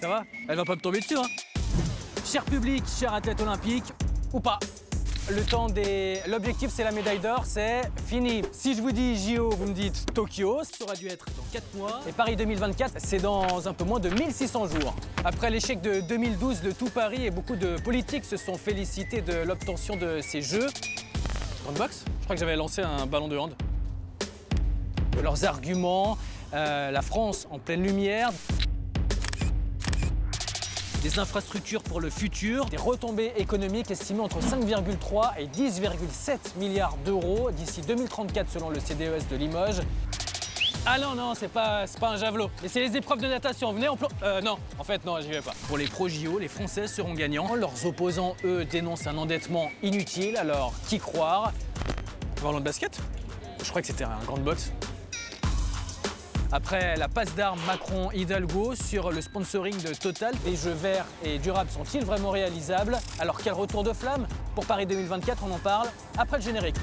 Ça va Elle va pas me tomber dessus, hein Cher public, cher athlète olympique, ou pas le temps des. L'objectif, c'est la médaille d'or, c'est fini. Si je vous dis JO, vous me dites Tokyo, ça aurait dû être dans 4 mois. Et Paris 2024, c'est dans un peu moins de 1600 jours. Après l'échec de 2012 de tout Paris, et beaucoup de politiques se sont félicités de l'obtention de ces Jeux. Grande box Je crois que j'avais lancé un ballon de hand. De leurs arguments, euh, la France en pleine lumière des infrastructures pour le futur, des retombées économiques estimées entre 5,3 et 10,7 milliards d'euros d'ici 2034 selon le CDES de Limoges. Ah non, non, c'est pas, pas un javelot. Mais c'est les épreuves de natation. Venez en plan. Euh, non, en fait, non, j'y vais pas. Pour les pro JO, les Français seront gagnants. Leurs opposants, eux, dénoncent un endettement inutile. Alors, qui croire? Parlons de basket? Je crois que c'était un grand box. Après la passe d'armes Macron-Hidalgo sur le sponsoring de Total, des jeux verts et durables sont-ils vraiment réalisables? Alors quel retour de flamme? Pour Paris 2024, on en parle après le générique.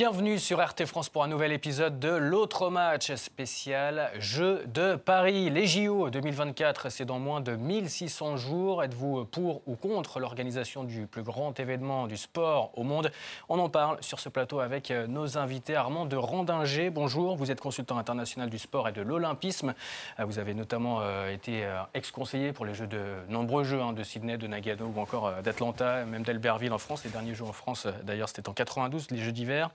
Bienvenue sur RT France pour un nouvel épisode de l'autre match spécial Jeux de Paris. Les JO 2024, c'est dans moins de 1600 jours. Êtes-vous pour ou contre l'organisation du plus grand événement du sport au monde? On en parle sur ce plateau avec nos invités. Armand de Randinger, bonjour. Vous êtes consultant international du sport et de l'olympisme. Vous avez notamment euh, été euh, ex-conseiller pour les Jeux de nombreux Jeux, hein, de Sydney, de Nagano ou encore euh, d'Atlanta, même d'Albertville en France. Les derniers Jeux en France, d'ailleurs, c'était en 92, les Jeux d'hiver.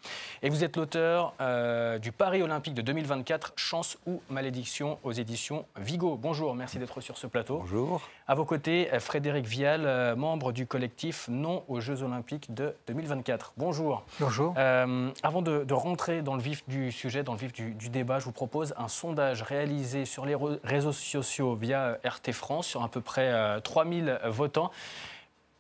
Et vous êtes l'auteur euh, du Paris Olympique de 2024, Chance ou Malédiction aux éditions Vigo. Bonjour, merci d'être sur ce plateau. Bonjour. À vos côtés, Frédéric Vial, euh, membre du collectif Non aux Jeux Olympiques de 2024. Bonjour. Bonjour. Euh, avant de, rentrer dans le vif du sujet, dans le vif du, du, débat, je vous propose un sondage réalisé sur les réseaux sociaux via RT France sur à peu près 3000 votants.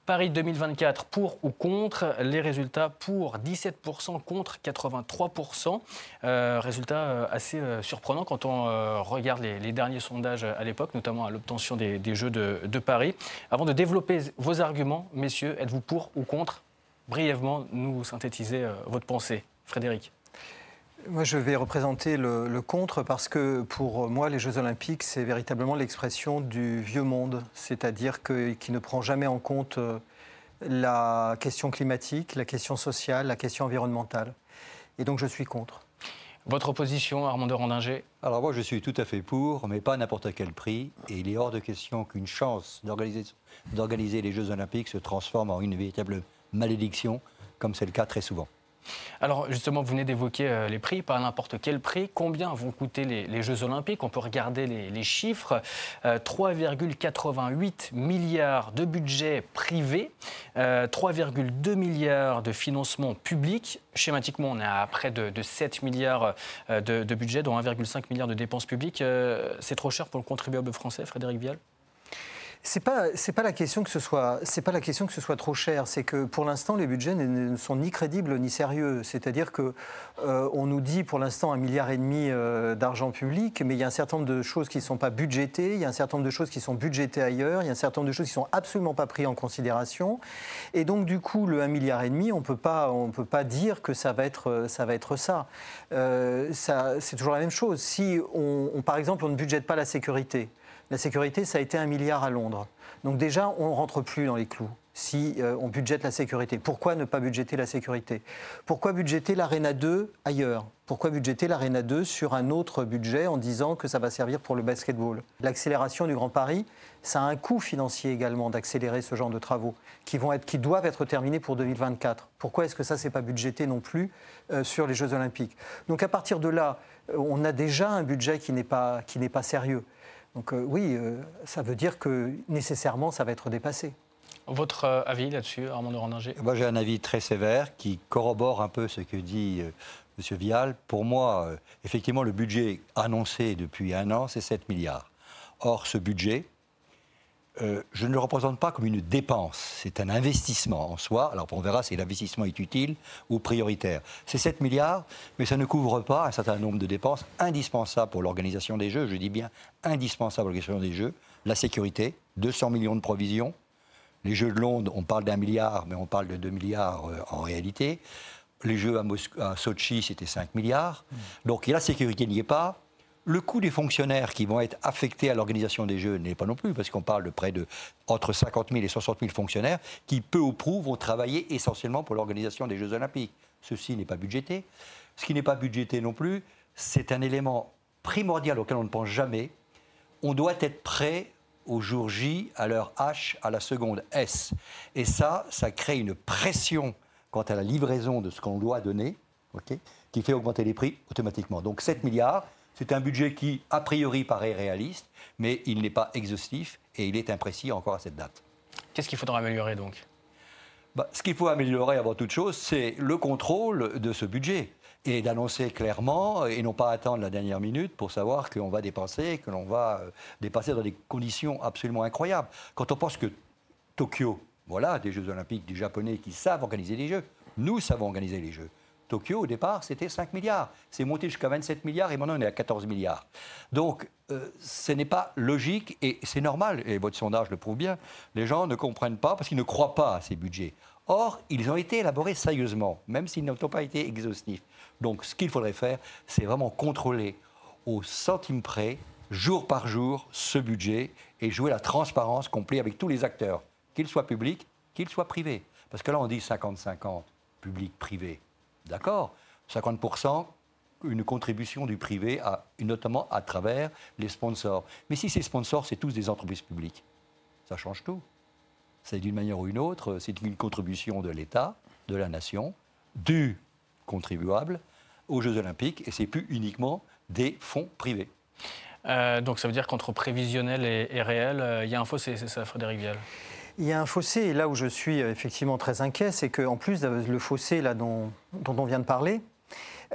Paris 2024 pour ou contre, les résultats pour 17% contre 83%. Euh, résultat euh, assez euh, surprenant quand on regarde les, derniers sondages à l'époque, notamment à l'obtention des, Jeux de, de, Paris. Avant de développer vos arguments, messieurs, êtes-vous pour ou contre? Brièvement, nous synthétiser votre pensée. Frédéric. Moi, je vais représenter le, contre parce que pour moi, les Jeux Olympiques, c'est véritablement l'expression du vieux monde, c'est-à-dire qui ne prend jamais en compte euh, la question climatique, la question sociale, la question environnementale. Et donc, je suis contre. Votre opposition, Armand de Randinger Alors moi, je suis tout à fait pour, mais pas à n'importe quel prix. Et il est hors de question qu'une chance d'organiser les Jeux Olympiques se transforme en une véritable malédiction, comme c'est le cas très souvent. Alors justement, vous venez d'évoquer euh, les prix, pas n'importe quel prix. Combien vont coûter les, Jeux Olympiques? On peut regarder les, chiffres. 3,88 euh, milliards de budget privé, 3,2 euh, milliards de financement public. Schématiquement, on est à près de, 7 milliards de, de budget, dont 1,5 milliard de dépenses publiques. C'est trop cher pour le contribuable français, Frédéric Vial? C'est pas c'est pas la question que ce soit c'est pas la question que ce soit trop cher. C'est que pour l'instant les budgets ne, sont ni crédibles ni sérieux. C'est-à-dire que euh, on nous dit pour l'instant un milliard et demi euh, d'argent public, mais il y a un certain nombre de choses qui ne sont pas budgétées, il y a un certain nombre de choses qui sont budgétées ailleurs, il y a un certain nombre de choses qui sont absolument pas prises en considération. Et donc du coup le 1 milliard et demi, on peut pas on peut pas dire que ça va être ça va être ça. Euh, c'est toujours la même chose. Si on, par exemple on ne budgète pas la sécurité. La sécurité, ça a été un milliard à Londres. Donc déjà, on ne rentre plus dans les clous si euh, on budgète la sécurité. Pourquoi ne pas budgéter la sécurité? Pourquoi budgéter l'Arena 2 ailleurs? Pourquoi budgéter l'Arena 2 sur un autre budget en disant que ça va servir pour le basketball? L'accélération du Grand Paris, ça a un coût financier également d'accélérer ce genre de travaux qui, vont être, qui doivent être terminés pour 2024. Pourquoi est-ce que ça, n'est pas budgété non plus euh, sur les Jeux Olympiques? Donc à partir de là, euh, on a déjà un budget qui n'est pas, qui n'est pas sérieux. Donc euh, oui, euh, ça veut dire que nécessairement, ça va être dépassé. Votre euh, avis là-dessus, Armand de Rendinger Moi, j'ai un avis très sévère qui corrobore un peu ce que dit M. Vial. Pour moi, effectivement, le budget annoncé depuis un an, c'est 7 milliards. Or, ce budget euh, je ne le représente pas comme une dépense, c'est un investissement en soi. Alors on verra si l'investissement est utile ou prioritaire. C'est 7 milliards, mais ça ne couvre pas un certain nombre de dépenses indispensables pour l'organisation des Jeux, je dis bien indispensables pour l'organisation des Jeux. La sécurité, 200 millions de provisions. Les Jeux de Londres, on parle d'un milliard, mais on parle de 2 milliards euh, en réalité. Les Jeux à, à Sochi, c'était 5 milliards. Mmh. Donc la sécurité n'y est pas. Le coût des fonctionnaires qui vont être affectés à l'organisation des Jeux n'est pas non plus, parce qu'on parle de près de entre 50 000 et 60 000 fonctionnaires qui, peu ou prou, vont travailler essentiellement pour l'organisation des Jeux Olympiques. Ceci n'est pas budgété. Ce qui n'est pas budgété non plus, c'est un élément primordial auquel on ne pense jamais. On doit être prêt au jour J, à l'heure H, à la seconde S. Et ça, ça crée une pression quant à la livraison de ce qu'on doit donner, qui fait augmenter les prix automatiquement. Donc 7 milliards, c'est un budget qui, a priori, paraît réaliste, mais il n'est pas exhaustif et il est imprécis encore à cette date. Qu'est-ce qu'il faudra améliorer donc? Bah, Ce qu'il faut améliorer avant toute chose, c'est le contrôle de ce budget et d'annoncer clairement et non pas attendre la dernière minute pour savoir qu'on va dépenser, que l'on va euh, dépenser dans des conditions absolument incroyables. Quand on pense que Tokyo, voilà, des Jeux Olympiques, des Japonais qui savent organiser les Jeux, nous savons organiser les Jeux. Tokyo, au départ, c'était 5 milliards. C'est monté jusqu'à 27 milliards et maintenant on est à 14 milliards. Donc, euh, ce n'est pas logique et c'est normal, et votre sondage le prouve bien, les gens ne comprennent pas parce qu'ils ne croient pas à ces budgets. Or, ils ont été élaborés sérieusement, même s'ils n'ont pas été exhaustifs. Donc, ce qu'il faudrait faire, c'est vraiment contrôler au centime près, jour par jour, ce budget et jouer la transparence complète avec tous les acteurs, qu'ils soient publics, qu'ils soient privés. Parce que là, on dit 50-50, public-privé. D'accord 50%, une contribution du privé, notamment à travers les sponsors. Mais si ces sponsors, c'est tous des entreprises publiques, ça change tout. C'est d'une manière ou une autre, c'est une contribution de l'État, de la nation, du contribuable aux Jeux Olympiques, et c'est plus uniquement des fonds privés. Euh, donc ça veut dire qu'entre prévisionnel et, réel, euh, il y a un fossé, c'est ça, Frédéric Vial? Il y a un fossé, et là où je suis euh, effectivement très inquiet, c'est qu'en plus le fossé là, dont, on vient de parler,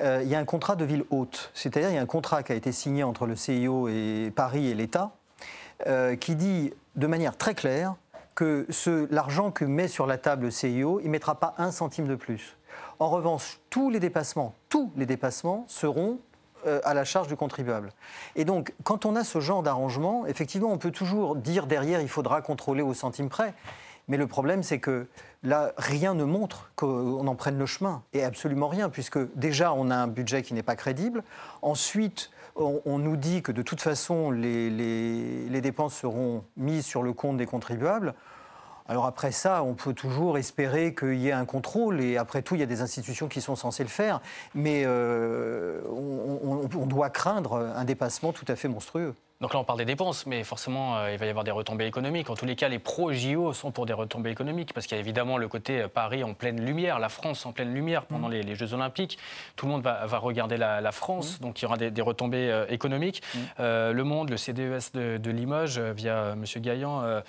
euh, il y a un contrat de ville haute. C'est-à-dire il y a un contrat qui a été signé entre le CIO et Paris et l'État, euh, qui dit de manière très claire que l'argent que met sur la table le CIO, il ne mettra pas un centime de plus. En revanche, tous les dépassements, tous les dépassements seront euh, à la charge du contribuable. Et donc, quand on a ce genre d'arrangement, effectivement, on peut toujours dire derrière, il faudra contrôler au centime près. Mais le problème, c'est que là, rien ne montre qu'on en prenne le chemin. Et absolument rien, puisque déjà, on a un budget qui n'est pas crédible. Ensuite, on, nous dit que de toute façon, les, les dépenses seront mises sur le compte des contribuables. Alors après ça, on peut toujours espérer qu'il y ait un contrôle, et après tout, il y a des institutions qui sont censées le faire, mais euh, on, doit craindre un dépassement tout à fait monstrueux. Donc là, on parle des dépenses, mais forcément, euh, il va y avoir des retombées économiques. En tous les cas, les pro-JO sont pour des retombées économiques, parce qu'il y a évidemment le côté euh, Paris en pleine lumière, la France en pleine lumière pendant mmh. les, Jeux Olympiques. Tout le monde va, regarder la, France, mmh. donc il y aura des, retombées euh, économiques. Mmh. le Monde, le CDES de, Limoges, via M. Gaillan,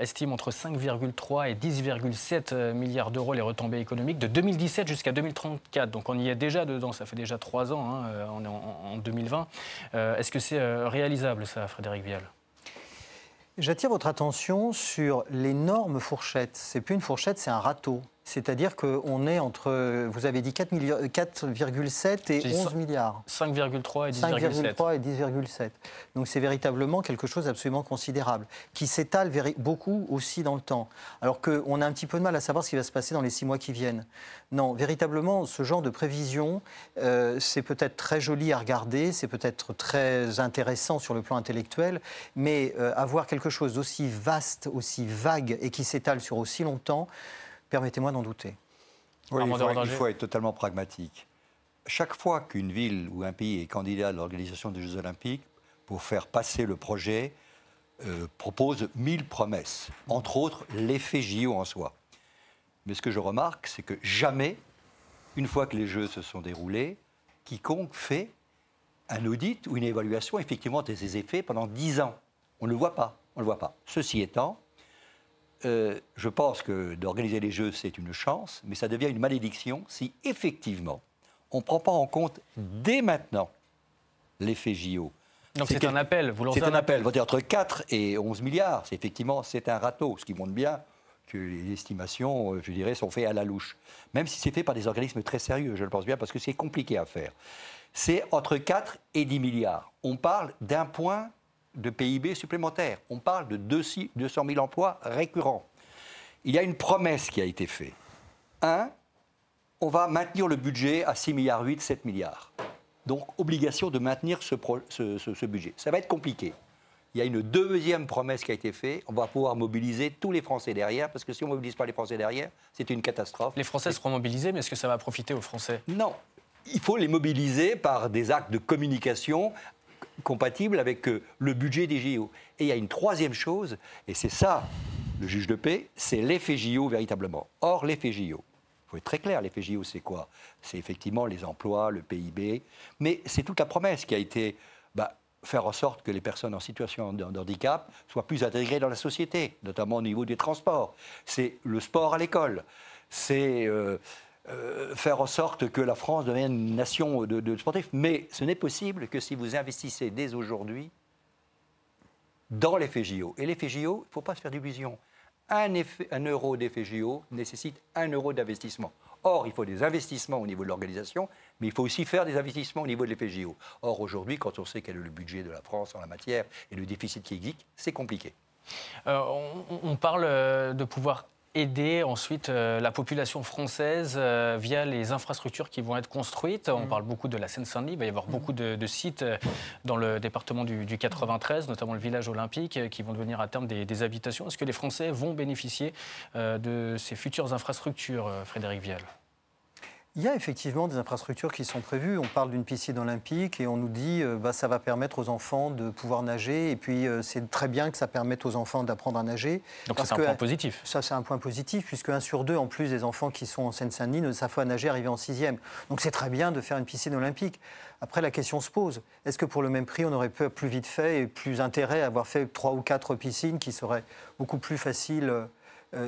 estime entre 5,3 et 10,7 milliards d'euros les retombées économiques de 2017 jusqu'à 2034. Donc on y est déjà dedans, ça fait déjà trois ans, hein, on est en, en 2020. Est-ce que c'est réalisable Frédéric Vial J'attire votre attention sur l'énorme fourchette. C'est plus une fourchette, c'est un râteau. C'est-à-dire qu'on est entre, vous avez dit 4,7 et 11 milliards. 5,3 et 10,7. 5,3 et 10,7. Donc c'est véritablement quelque chose d'absolument considérable, qui s'étale beaucoup aussi dans le temps. Alors qu'on a un petit peu de mal à savoir ce qui va se passer dans les six mois qui viennent. Non, véritablement, ce genre de prévision, euh, c'est peut-être très joli à regarder, c'est peut-être très intéressant sur le plan intellectuel, mais euh, avoir quelque chose d'aussi vaste, aussi vague et qui s'étale sur aussi longtemps, Permettez-moi d'en douter. Oui, il, faut, être totalement pragmatique. Chaque fois qu'une ville ou un pays est candidat à l'organisation des Jeux Olympiques, pour faire passer le projet, euh, propose mille promesses, entre autres l'effet JO en soi. Mais ce que je remarque, c'est que jamais, une fois que les Jeux se sont déroulés, quiconque fait un audit ou une évaluation effectivement de ces effets pendant dix ans. On ne le voit pas. On le voit pas. Ceci étant, euh, je pense que d'organiser les Jeux, c'est une chance, mais ça devient une malédiction si effectivement on ne prend pas en compte dès maintenant l'effet JO. Donc c'est un appel, vous lancez C'est un, appel, appel. entre 4 et 11 milliards. C'est effectivement, c'est un râteau, ce qui montre bien que les estimations, euh, je dirais, sont faites à la louche. Même si c'est fait par des organismes très sérieux, je le pense bien, parce que c'est compliqué à faire. C'est entre 4 et 10 milliards. On parle d'un point de PIB supplémentaire. On parle de 200 000 emplois récurrents. Il y a une promesse qui a été faite. Un, on va maintenir le budget à 6 milliards 8, 7 milliards. Donc, obligation de maintenir ce, budget. Ça va être compliqué. Il y a une deuxième promesse qui a été faite. On va pouvoir mobiliser tous les Français derrière, parce que si on ne mobilise pas les Français derrière, c'est une catastrophe. Les Français seront mobilisés, mais est-ce que ça va profiter aux Français? Non. Il faut les mobiliser par des actes de communication compatibles avec euh, le budget des JO. Et il y a une troisième chose, et c'est ça, le juge de paix, c'est l'effet JO véritablement. Or, l'effet JO, faut être très clair, l'effet JO, c'est quoi? C'est effectivement les emplois, le PIB, mais c'est toute la promesse qui a été bah, faire en sorte que les personnes en situation de handicap soient plus intégrées dans la société, notamment au niveau des transports. C'est le sport à l'école. C'est euh, euh, faire en sorte que la France devienne une nation de, sportifs. Mais ce n'est possible que si vous investissez dès aujourd'hui dans l'effet JO. Et l'effet JO, il ne faut pas se faire d'illusions un, euro JO nécessite un euro d'investissement. Or, il faut des investissements au niveau de l'organisation, mais il faut aussi faire des investissements au niveau de l'effet JO. Or, aujourd'hui, quand on sait quel est le budget de la France en la matière et le déficit qui existe, c'est compliqué. Euh, on, parle euh, de pouvoir aider ensuite euh, la population française euh, via les infrastructures qui vont être construites. On mm. parle beaucoup de la Seine-Saint-Denis. Il va y avoir mm. beaucoup de, sites euh, dans le département du, 93, notamment le village olympique, qui vont devenir à terme des, des habitations. Est-ce que les Français vont bénéficier de ces futures infrastructures, Frédéric Vial? Il y a effectivement des infrastructures qui sont prévues. On parle d'une piscine olympique et on nous dit que euh, bah, ça va permettre aux enfants de pouvoir nager. Et puis euh, c'est très bien que ça permette aux enfants d'apprendre à nager. Donc c'est un point positif. Ça c'est un point positif puisque un sur deux en plus des enfants qui sont en Seine-Saint-Denis ne savent pas nager arrivés en sixième. Donc c'est très bien de faire une piscine olympique. Après la question se pose est-ce que pour le même prix on aurait pu plus vite fait et plus intérêt à avoir fait trois ou quatre piscines qui seraient beaucoup plus faciles euh,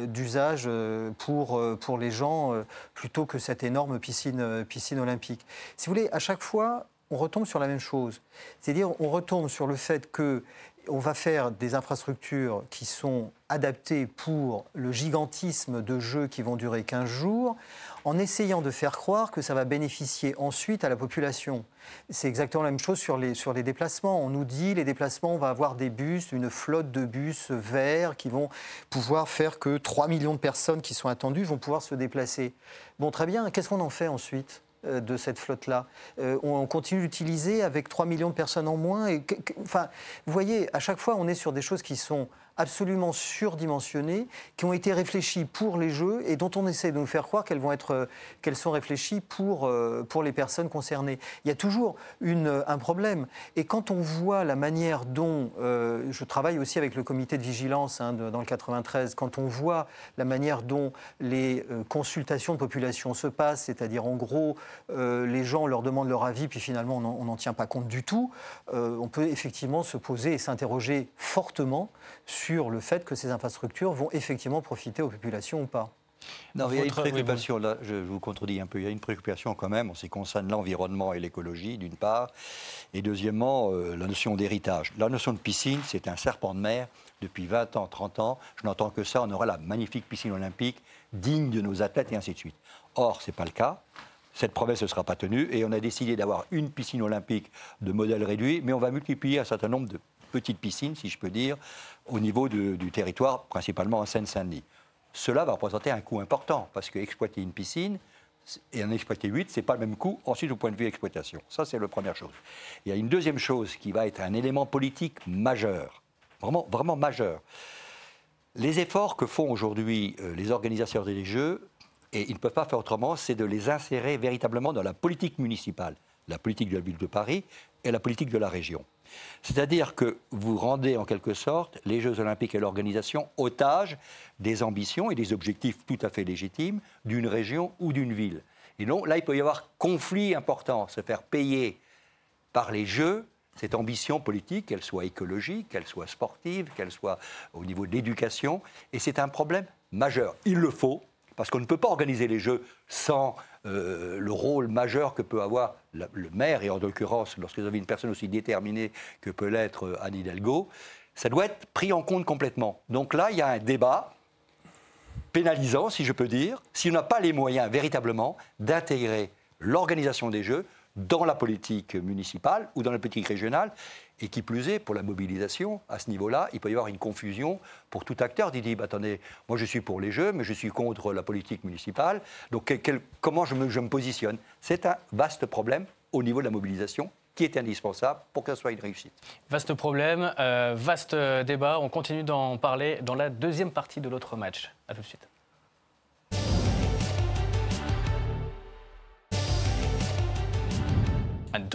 d'usage euh, pour, euh, pour les gens plutôt que cette énorme piscine, piscine olympique. Si vous voulez, à chaque fois, on retombe sur la même chose. C'est-à-dire, on retombe sur le fait que on va faire des infrastructures qui sont adaptées pour le gigantisme de jeux qui vont durer 15 jours, en essayant de faire croire que ça va bénéficier ensuite à la population. C'est exactement la même chose sur les, sur les déplacements. On nous dit les déplacements, on va avoir des bus, une flotte de bus verts qui vont pouvoir faire que 3 millions de personnes qui sont attendues vont pouvoir se déplacer. Bon, très bien, qu'est-ce qu'on en fait ensuite? De cette flotte-là. Euh, on continue d'utiliser avec 3 millions de personnes en moins. Et, enfin, vous voyez, à chaque fois, on est sur des choses qui sont absolument surdimensionnées, qui ont été réfléchies pour les jeux et dont on essaie de nous faire croire qu'elles euh, sont réfléchies pour, euh, pour les personnes concernées. Il y a toujours une, un problème. Et quand on voit la manière dont, euh, je travaille aussi avec le comité de vigilance hein, dans le 93, quand on voit la manière dont les consultations de population se passent, c'est-à-dire en gros, les gens leur demandent leur avis, puis finalement on n'en tient pas compte du tout, on peut effectivement se poser et s'interroger fortement sur sur le fait que ces infrastructures vont effectivement profiter aux populations ou pas. Non, il y a une préoccupation, là, je vous contredis un peu, il y a une préoccupation quand même en ce qui concerne l'environnement et l'écologie, d'une part, et deuxièmement, euh, la notion d'héritage. La notion de piscine, c'est un serpent de mer depuis 20 ans, 30 ans. Je n'entends que ça, on aura la magnifique piscine olympique digne de nos athlètes et ainsi de suite. Or, ce n'est pas le cas. Cette promesse ne sera pas tenue et on a décidé d'avoir une piscine olympique de modèle réduit, mais on va multiplier un certain nombre de petites piscines, si je peux dire, au niveau du territoire, principalement en Seine-Saint-Denis. Cela va représenter un coût important, parce qu'exploiter une piscine, et en exploiter 8, ce n'est pas le même coût ensuite au point de vue exploitation. Ça, c'est la première chose. Il y a une deuxième chose qui va être un élément politique majeur, vraiment, vraiment majeur. Les efforts que font aujourd'hui euh, les organisateurs des Jeux, et ils ne peuvent pas faire autrement, c'est de les insérer véritablement dans la politique municipale, la politique de la ville de Paris et la politique de la région. C'est-à-dire que vous rendez en quelque sorte les Jeux olympiques et l'organisation otages des ambitions et des objectifs tout à fait légitimes d'une région ou d'une ville. Et donc là, il peut y avoir conflit important, se faire payer par les Jeux cette ambition politique, qu'elle soit écologique, qu'elle soit sportive, qu'elle soit au niveau de l'éducation. Et c'est un problème majeur. Il le faut, parce qu'on ne peut pas organiser les Jeux sans euh, le rôle majeur que peut avoir le maire, et en l'occurrence, lorsque vous avez une personne aussi déterminée que peut l'être euh, Anne Hidalgo, ça doit être pris en compte complètement. Donc là, il y a un débat pénalisant, si je peux dire, si on n'a pas les moyens véritablement d'intégrer l'organisation des Jeux dans la politique municipale ou dans la politique régionale. Et qui plus est, pour la mobilisation, à ce niveau-là, il peut y avoir une confusion pour tout acteur qui dit bah, attendez, moi je suis pour les Jeux, mais je suis contre la politique municipale. Donc comment je me, positionne? C'est un vaste problème au niveau de la mobilisation qui est indispensable pour que ce soit une réussite. Vaste problème, euh, vaste débat. On continue d'en parler dans la deuxième partie de l'autre match. A tout de suite.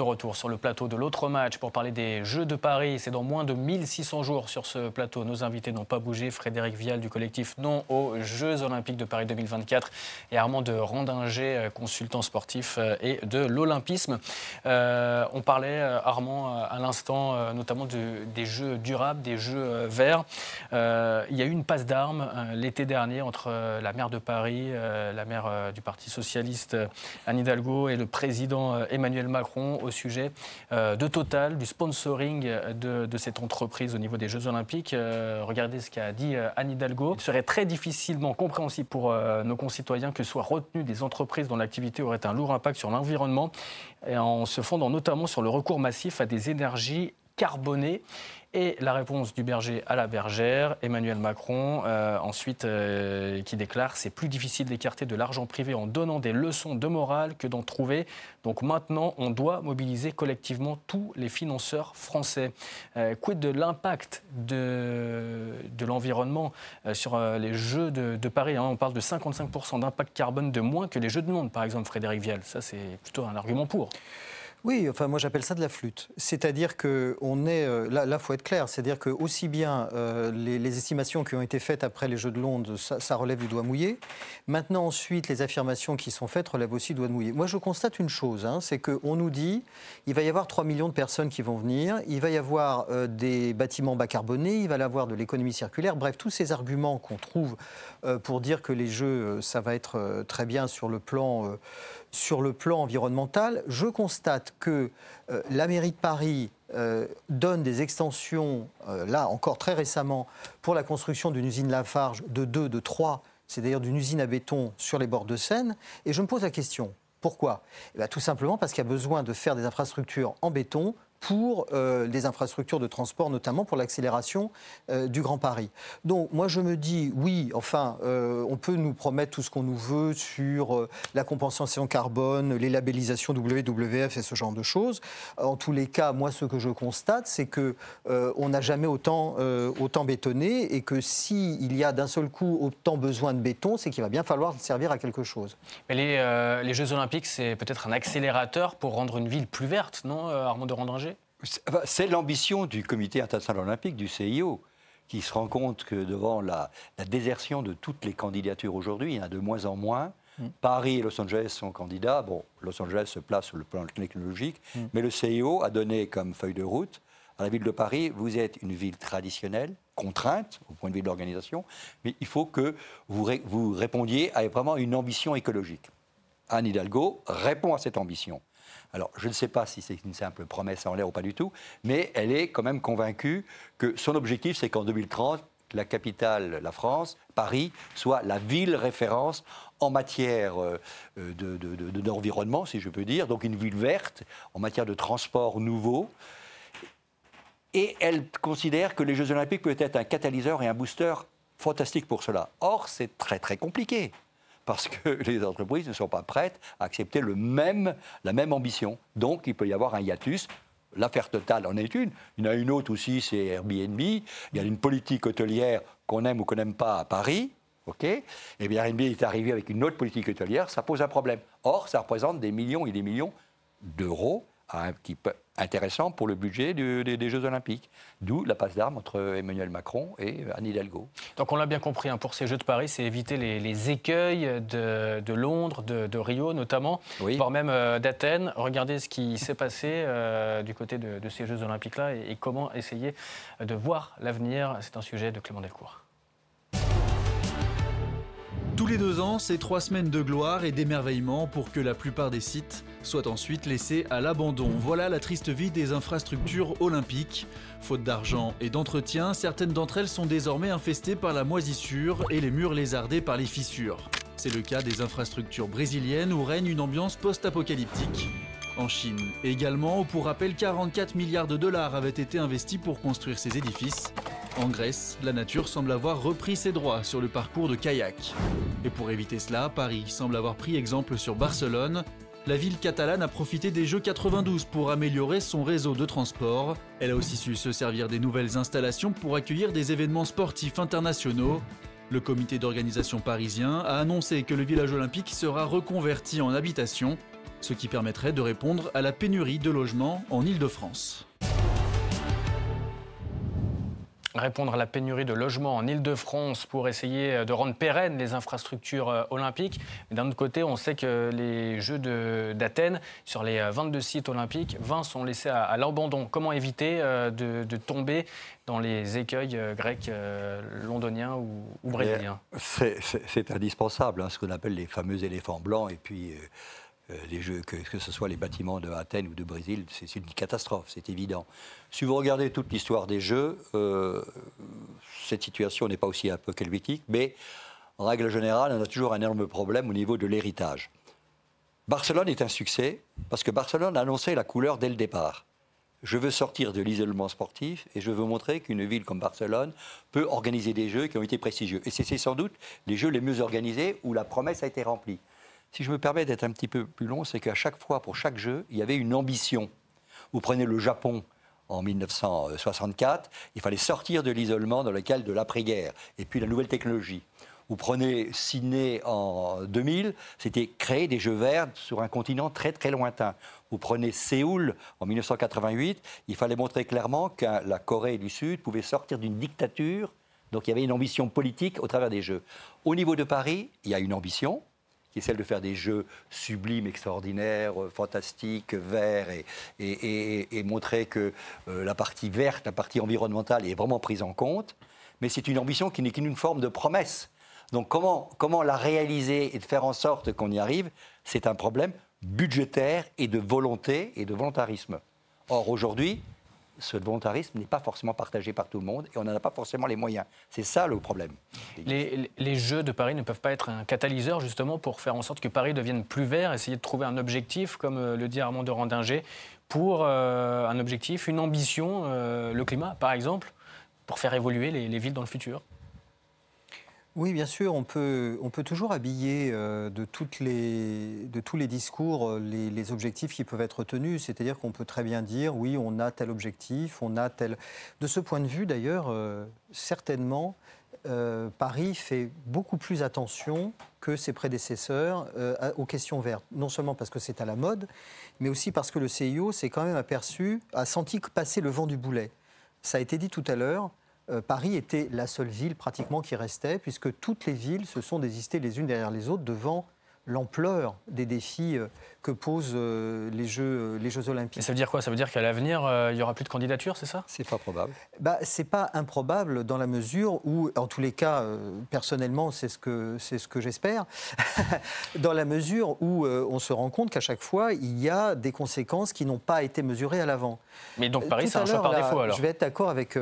Retour sur le plateau de l'autre match pour parler des Jeux de Paris. C'est dans moins de 1600 jours sur ce plateau. Nos invités n'ont pas bougé. Frédéric Vial du collectif Non aux Jeux Olympiques de Paris 2024 et Armand de Randinger, euh, consultant sportif euh, et de l'Olympisme. Euh, on parlait, Armand, à l'instant, notamment des Jeux durables, des Jeux verts. il y a eu une passe d'armes l'été dernier entre la maire de Paris, la maire du Parti socialiste Anne Hidalgo et le président Emmanuel Macron au sujet euh, de Total, du sponsoring de, cette entreprise au niveau des Jeux Olympiques. Euh, regardez ce qu'a dit euh, Anne Hidalgo. Il serait très difficilement compréhensible pour nos concitoyens que soient retenues des entreprises dont l'activité aurait un lourd impact sur l'environnement, en se fondant notamment sur le recours massif à des énergies carbonées. Et la réponse du berger à la bergère, Emmanuel Macron, euh, ensuite, euh, qui déclare c'est plus difficile d'écarter de l'argent privé en donnant des leçons de morale que d'en trouver. Donc maintenant, on doit mobiliser collectivement tous les financeurs français. Euh, quid de l'impact de, l'environnement sur les Jeux de, Paris hein? On parle de 55% d'impact carbone de moins que les Jeux de monde, par exemple, Frédéric Vial. Ça, c'est plutôt un argument pour. Oui, enfin moi j'appelle ça de la flûte. C'est-à-dire que on est euh, là, il faut être clair, c'est-à-dire que aussi bien euh, les, estimations qui ont été faites après les Jeux de Londres, ça, relève du doigt mouillé. Maintenant ensuite, les affirmations qui sont faites relèvent aussi du doigt mouillé. Moi je constate une chose, hein, c'est qu'on nous dit il va y avoir 3 millions de personnes qui vont venir, il va y avoir euh, des bâtiments bas carbonés, il va y avoir de l'économie circulaire, bref tous ces arguments qu'on trouve pour dire que les Jeux ça va être très bien sur le plan sur le plan environnemental, je constate que euh, la mairie de Paris euh, donne des extensions, euh, là encore très récemment, pour la construction d'une usine Lafarge de 2, de 3, c'est d'ailleurs d'une usine à béton sur les bords de Seine. Et je me pose la question, pourquoi? Eh Tout simplement parce qu'il y a besoin de faire des infrastructures en béton pour euh, des infrastructures de transport, notamment pour l'accélération euh, du Grand Paris. Donc moi je me dis, oui, enfin, euh, on peut nous promettre tout ce qu'on nous veut sur la compensation carbone, les labellisations WWF et ce genre de choses. En tous les cas, moi ce que je constate, c'est que on n'a jamais autant, autant bétonné et que s'il y a d'un seul coup autant besoin de béton, c'est qu'il va bien falloir servir à quelque chose. Mais les, les Jeux Olympiques, c'est peut-être un accélérateur pour rendre une ville plus verte, non, Armand de Randranger c'est l'ambition du Comité international olympique, du CIO, qui se rend compte que devant la, désertion de toutes les candidatures aujourd'hui, il y en a de moins en moins. Mm. Paris et Los Angeles sont candidats. Bon, Los Angeles se place sur le plan technologique, mm. mais le CIO a donné comme feuille de route à la ville de Paris, vous êtes une ville traditionnelle, contrainte au point de vue de l'organisation, mais il faut que vous, vous répondiez à vraiment une ambition écologique. Anne Hidalgo répond à cette ambition. Alors, je ne sais pas si c'est une simple promesse en l'air ou pas du tout, mais elle est quand même convaincue que son objectif, c'est qu'en 2030, la capitale, la France, Paris, soit la ville référence en matière euh, d'environnement, si je peux dire, donc une ville verte, en matière de transport nouveau. Et elle considère que les Jeux Olympiques peuvent être un catalyseur et un booster fantastique pour cela. Or, c'est très très compliqué parce que les entreprises ne sont pas prêtes à accepter le même, la même ambition. Donc il peut y avoir un hiatus. L'affaire Total en est une. Il y en a une autre aussi, c'est Airbnb. Il y a une politique hôtelière qu'on aime ou qu'on n'aime pas à Paris. Et eh bien Airbnb est arrivé avec une autre politique hôtelière, ça pose un problème. Or, ça représente des millions et des millions d'euros un petit peu intéressant pour le budget des Jeux Olympiques. D'où la passe d'armes entre Emmanuel Macron et Anne Hidalgo. Donc on l'a bien compris, hein, pour ces Jeux de Paris, c'est éviter les, écueils de, Londres, de, Rio notamment, voire même euh, d'Athènes. Regardez ce qui s'est passé euh, du côté de, ces Jeux Olympiques-là et, et, comment essayer de voir l'avenir. C'est un sujet de Clément Delcourt. Tous les deux ans, c'est trois semaines de gloire et d'émerveillement pour que la plupart des sites soient ensuite laissés à l'abandon. Voilà la triste vie des infrastructures olympiques. Faute d'argent et d'entretien, certaines d'entre elles sont désormais infestées par la moisissure et les murs lézardés par les fissures. C'est le cas des infrastructures brésiliennes où règne une ambiance post-apocalyptique. En Chine également, où pour rappel 44 milliards de dollars avaient été investis pour construire ces édifices. En Grèce, la nature semble avoir repris ses droits sur le parcours de kayak. Et pour éviter cela, Paris semble avoir pris exemple sur Barcelone. La ville catalane a profité des Jeux 92 pour améliorer son réseau de transport. Elle a aussi su se servir des nouvelles installations pour accueillir des événements sportifs internationaux. Le comité d'organisation parisien a annoncé que le village olympique sera reconverti en habitation, ce qui permettrait de répondre à la pénurie de logements en Île-de-France. Répondre à la pénurie de logements en Ile-de-France pour essayer de rendre pérennes les infrastructures euh, olympiques. Mais d'un autre côté, on sait que les Jeux d'Athènes, sur les 22 euh, sites olympiques, 20 sont laissés à, l'abandon. Comment éviter euh, de, tomber dans les écueils grecs, londoniens ou, brésiliens? C'est indispensable, hein, ce qu'on appelle les fameux éléphants blancs. Et puis. Euh, que, ce soit les bâtiments de Athènes ou de Brésil, c'est une catastrophe, c'est évident. Si vous regardez toute l'histoire des Jeux, euh, cette situation n'est pas aussi apocalyptique, mais en règle générale, on a toujours un énorme problème au niveau de l'héritage. Barcelone est un succès parce que Barcelone a annoncé la couleur dès le départ. Je veux sortir de l'isolement sportif et je veux montrer qu'une ville comme Barcelone peut organiser des jeux qui ont été prestigieux. Et c'est sans doute les jeux les mieux organisés où la promesse a été remplie. Si je me permets d'être un petit peu plus long, c'est qu'à chaque fois, pour chaque jeu, il y avait une ambition. Vous prenez le Japon en 1964, il fallait sortir de l'isolement dans lequel de l'après-guerre, et puis la nouvelle technologie. Vous prenez Sydney en 2000, c'était créer des jeux verts sur un continent très très lointain. Vous prenez Séoul en 1988, il fallait montrer clairement que la Corée du Sud pouvait sortir d'une dictature, donc il y avait une ambition politique au travers des jeux. Au niveau de Paris, il y a une ambition, celle de faire des jeux sublimes, extraordinaires, euh, fantastiques, verts, et, montrer que euh, la partie verte, la partie environnementale est vraiment prise en compte. Mais c'est une ambition qui n'est qu'une forme de promesse. Donc comment, comment la réaliser et de faire en sorte qu'on y arrive, c'est un problème budgétaire et de volonté et de volontarisme. Or, aujourd'hui, ce volontarisme n'est pas forcément partagé par tout le monde et on n'en a pas forcément les moyens. C'est ça le problème. Les, Jeux de Paris ne peuvent pas être un catalyseur justement pour faire en sorte que Paris devienne plus vert, essayer de trouver un objectif, comme euh, le dit Armand de Randinger, pour euh, un objectif, une ambition, euh, le climat par exemple, pour faire évoluer les villes dans le futur oui, bien sûr, on peut, on peut toujours habiller euh, de, les, de tous les discours euh, les, objectifs qui peuvent être tenus. C'est-à-dire qu'on peut très bien dire, oui, on a tel objectif, on a tel... De ce point de vue, d'ailleurs, euh, certainement, Paris fait beaucoup plus attention que ses prédécesseurs aux questions vertes. Non seulement parce que c'est à la mode, mais aussi parce que le CIO s'est quand même aperçu, a senti passer le vent du boulet. Ça a été dit tout à l'heure, euh, Paris était la seule ville pratiquement qui restait, puisque toutes les villes se sont désistées les unes derrière les autres devant l'ampleur des défis euh, que posent euh, les Jeux, euh, les Jeux Olympiques. ça veut dire quoi? Ça veut dire qu'à l'avenir, il n'y aura plus de candidature, c'est ça? C'est pas probable. Bah, c'est pas improbable dans la mesure où, en tous les cas, personnellement, c'est ce que, c'est ce que j'espère, dans la mesure où on se rend compte qu'à chaque fois, il y a des conséquences qui n'ont pas été mesurées à l'avant. Mais donc Paris, c'est un choix par défaut alors Je vais être d'accord avec,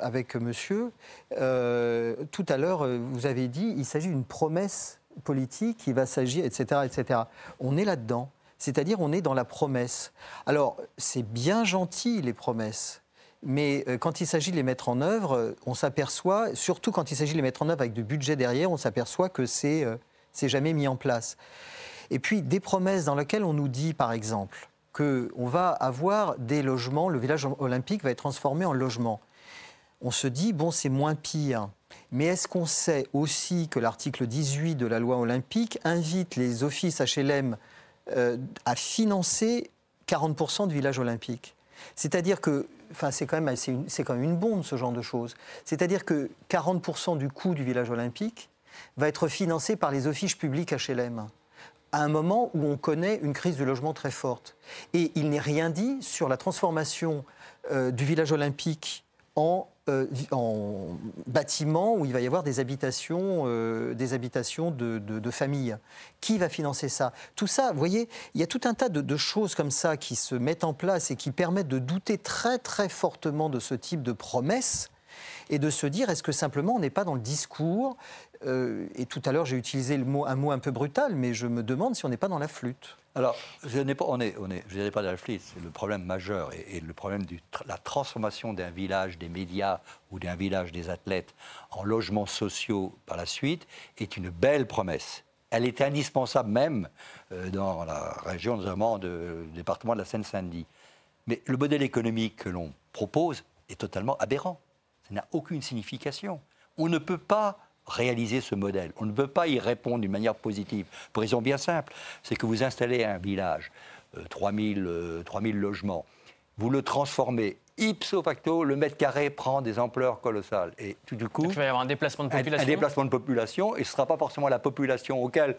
avec monsieur. tout à l'heure, vous avez dit il s'agit d'une promesse politique, il va s'agir, etc., etc. On est là-dedans. C'est-à-dire, on est dans la promesse. Alors, c'est bien gentil, les promesses. Mais euh, quand il s'agit de les mettre en œuvre, on s'aperçoit, surtout quand il s'agit de les mettre en œuvre avec du budget derrière, on s'aperçoit que c'est euh, jamais mis en place. Et puis, des promesses dans lesquelles on nous dit, par exemple, qu'on va avoir des logements, le village olympique va être transformé en logement. On se dit, bon, c'est moins pire. Mais est-ce qu'on sait aussi que l'article 18 de la loi olympique invite les offices HLM euh, à financer 40% du village olympique? C'est-à-dire que, enfin, c'est quand, même, c'est quand même une bombe ce genre de choses. C'est-à-dire que 40% du coût du village olympique va être financé par les offices publics HLM à un moment où on connaît une crise du logement très forte. Et il n'est rien dit sur la transformation euh, du village olympique en, euh, en bâtiment où il va y avoir des habitations, euh, des habitations de, de, famille. Qui va financer ça? Tout ça, vous voyez, il y a tout un tas de, de, choses comme ça qui se mettent en place et qui permettent de douter très très fortement de ce type de promesses et de se dire est-ce que simplement on n'est pas dans le discours euh, Et tout à l'heure j'ai utilisé un mot un peu brutal, mais je me demande si on n'est pas dans la flûte. Alors, je n'ai pas, on est, pas dans la flûte, c'est le problème majeur et, le problème de la transformation d'un village des médias ou d'un village des athlètes en logements sociaux par la suite est une belle promesse. Elle était indispensable même euh, dans la région, notamment du département de la Seine-Saint-Denis. Mais le modèle économique que l'on propose est totalement aberrant. Ça n'a aucune signification. On ne peut pas réaliser ce modèle. On ne peut pas y répondre d'une manière positive. Pour raison bien simple, c'est que vous installez un village, 3000, euh, 3000 euh, logements, vous le transformez ipso facto, le mètre carré prend des ampleurs colossales. Et tout du coup, il va y avoir un déplacement de population. Un, déplacement de population, et ce ne sera pas forcément la population auquel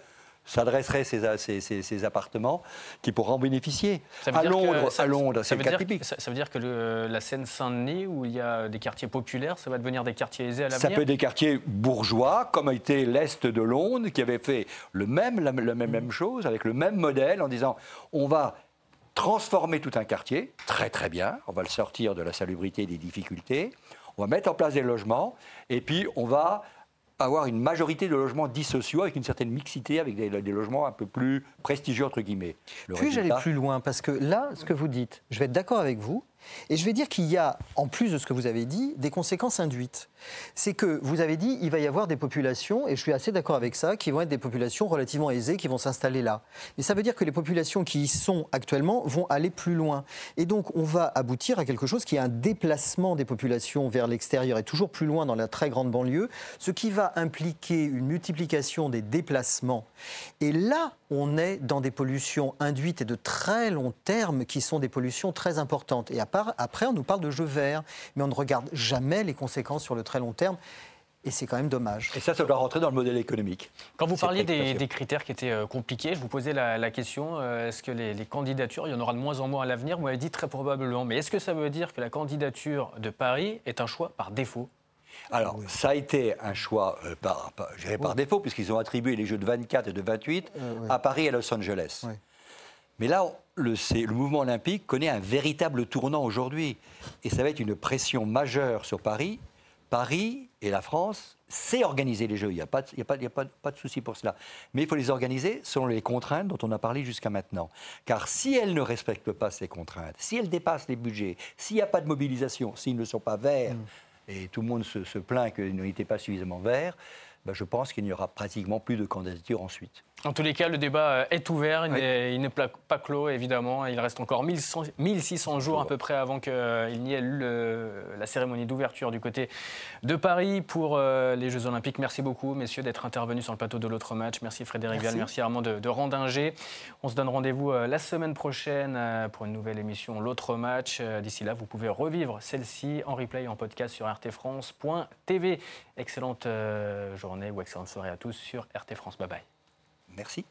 s'adresseraient ces, ces, appartements qui pourront en bénéficier. À Londres, à Londres, c'est le cas typique. Ça, veut dire que la Seine-Saint-Denis, où il y a des quartiers populaires, ça va devenir des quartiers aisés à l'avenir? Ça peut être des quartiers bourgeois, comme a été l'Est de Londres, qui avait fait le même, la, même, même chose, avec le même modèle, en disant on va transformer tout un quartier, très très bien, on va le sortir de la salubrité et des difficultés, on va mettre en place des logements, et puis on va avoir une majorité de logements dits sociaux avec une certaine mixité, avec des, logements un peu plus prestigieux, entre guillemets. Puis j'allais plus loin, parce que là, ce que vous dites, je vais être d'accord avec vous, et je vais dire qu'il y a, en plus de ce que vous avez dit, des conséquences induites. C'est que vous avez dit il va y avoir des populations, et je suis assez d'accord avec ça, qui vont être des populations relativement aisées qui vont s'installer là. Mais ça veut dire que les populations qui y sont actuellement vont aller plus loin. Et donc on va aboutir à quelque chose qui est un déplacement des populations vers l'extérieur et toujours plus loin dans la très grande banlieue, ce qui va impliquer une multiplication des déplacements. Et là, on est dans des pollutions induites et de très long terme qui sont des pollutions très importantes. Et après, on nous parle de jeux verts, mais on ne regarde jamais les conséquences sur le très long terme. Et c'est quand même dommage. Et ça, ça doit rentrer dans le modèle économique. Quand vous parliez des, critères qui étaient euh, compliqués, je vous posais la, question euh, est-ce que les, candidatures, il y en aura de moins en moins à l'avenir? Vous m'avez dit très probablement. Mais est-ce que ça veut dire que la candidature de Paris est un choix par défaut? Alors, ça a été un choix euh, par, par, défaut, puisqu'ils ont attribué les Jeux de 24 et de 28 à Paris et à Los Angeles. Mais là, le, le, mouvement olympique connaît un véritable tournant aujourd'hui. Et ça va être une pression majeure sur Paris. Paris et la France sait organiser les Jeux. Il n'y a, pas, a, pas, a pas, pas de souci pour cela. Mais il faut les organiser selon les contraintes dont on a parlé jusqu'à maintenant. Car si elles ne respectent pas ces contraintes, si elles dépassent les budgets, s'il n'y a pas de mobilisation, s'ils ne sont pas verts, mm. et tout le monde se, se plaint qu'ils n'étaient pas suffisamment verts, ben je pense qu'il n'y aura pratiquement plus de candidature ensuite. En tous les cas, le débat euh, est ouvert, il n'est pas clos évidemment. Il reste encore 1600 jours à peu près avant qu'il n'y ait la cérémonie d'ouverture du côté de Paris pour euh, les Jeux Olympiques. Merci beaucoup, messieurs, d'être intervenus sur le plateau de l'autre match. Merci Frédéric Vial, merci Armand de, de Randinger. On se donne rendez-vous euh, la semaine prochaine pour une nouvelle émission, l'autre match. D'ici là, vous pouvez revivre celle-ci en replay, en podcast sur rtfrance.tv. Excellente ou excellente soirée à tous sur RT France. Bye bye. Merci.